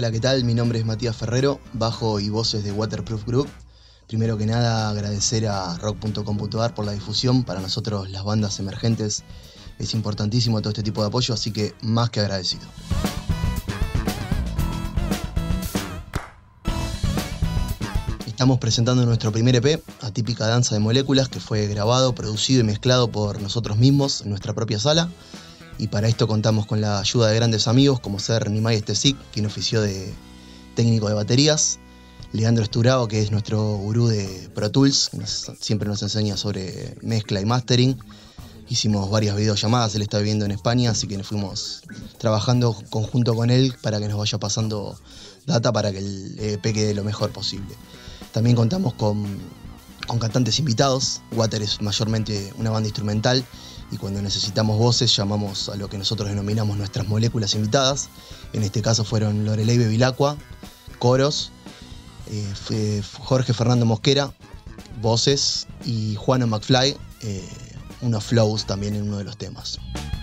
Hola, ¿qué tal? Mi nombre es Matías Ferrero, bajo y voces de Waterproof Group. Primero que nada, agradecer a rock.com.ar por la difusión. Para nosotros, las bandas emergentes, es importantísimo todo este tipo de apoyo, así que más que agradecido. Estamos presentando nuestro primer EP, Atípica Danza de Moléculas, que fue grabado, producido y mezclado por nosotros mismos en nuestra propia sala. Y para esto contamos con la ayuda de grandes amigos como ser Nimai Estesic, quien ofició de técnico de baterías, Leandro Esturao, que es nuestro gurú de Pro Tools, que siempre nos enseña sobre mezcla y mastering. Hicimos varias videollamadas, él está viviendo en España, así que nos fuimos trabajando conjunto con él para que nos vaya pasando data para que el EP quede lo mejor posible. También contamos con, con cantantes invitados. Water es mayormente una banda instrumental y cuando necesitamos voces llamamos a lo que nosotros denominamos nuestras moléculas invitadas. En este caso fueron Lorelei Bevilacqua, coros, eh, Jorge Fernando Mosquera, voces y Juana McFly, eh, unos flows también en uno de los temas.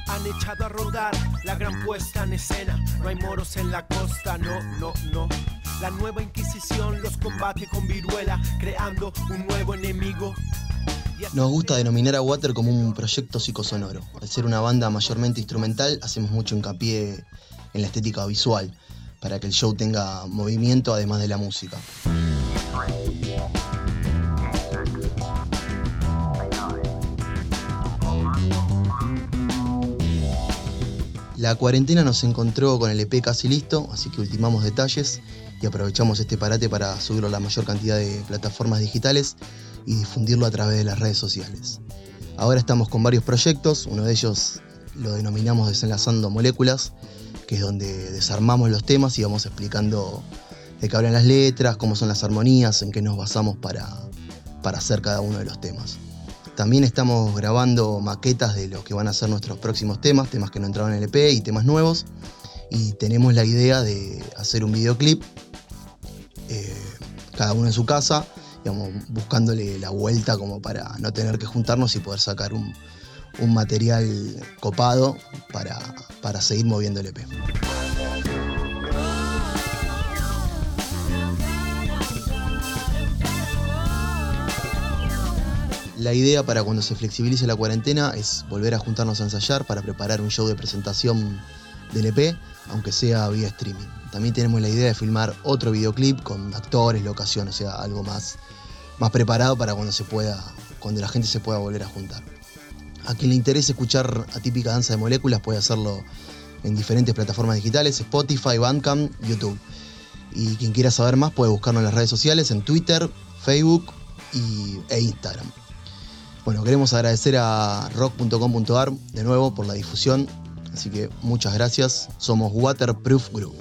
Han echado a rodar la gran puesta en escena. No hay moros en la costa, no, no, no. La nueva Inquisición los combate con viruela, creando un nuevo enemigo. Nos gusta denominar a Water como un proyecto psicosonoro. Al ser una banda mayormente instrumental, hacemos mucho hincapié en la estética visual, para que el show tenga movimiento además de la música. La cuarentena nos encontró con el EP casi listo, así que ultimamos detalles y aprovechamos este parate para subirlo a la mayor cantidad de plataformas digitales y difundirlo a través de las redes sociales. Ahora estamos con varios proyectos, uno de ellos lo denominamos Desenlazando Moléculas, que es donde desarmamos los temas y vamos explicando de qué hablan las letras, cómo son las armonías, en qué nos basamos para, para hacer cada uno de los temas. También estamos grabando maquetas de lo que van a ser nuestros próximos temas, temas que no entraron en el EP y temas nuevos. Y tenemos la idea de hacer un videoclip eh, cada uno en su casa, buscándole la vuelta como para no tener que juntarnos y poder sacar un, material copado para, para seguir moviendo el EP. La idea para cuando se flexibilice la cuarentena es volver a juntarnos a ensayar para preparar un show de presentación del EP, aunque sea vía streaming. También tenemos la idea de filmar otro videoclip con actores, locación, o sea, algo más, más preparado para cuando se pueda, cuando la gente se pueda volver a juntar. A quien le interese escuchar Atípica Danza de Moléculas puede hacerlo en diferentes plataformas digitales, Spotify, Bandcamp, YouTube. Y quien quiera saber más puede buscarnos en las redes sociales, en Twitter, Facebook y, e Instagram. Bueno, queremos agradecer a rock.com.ar de nuevo por la difusión Así que muchas gracias. Somos Waterproof Group.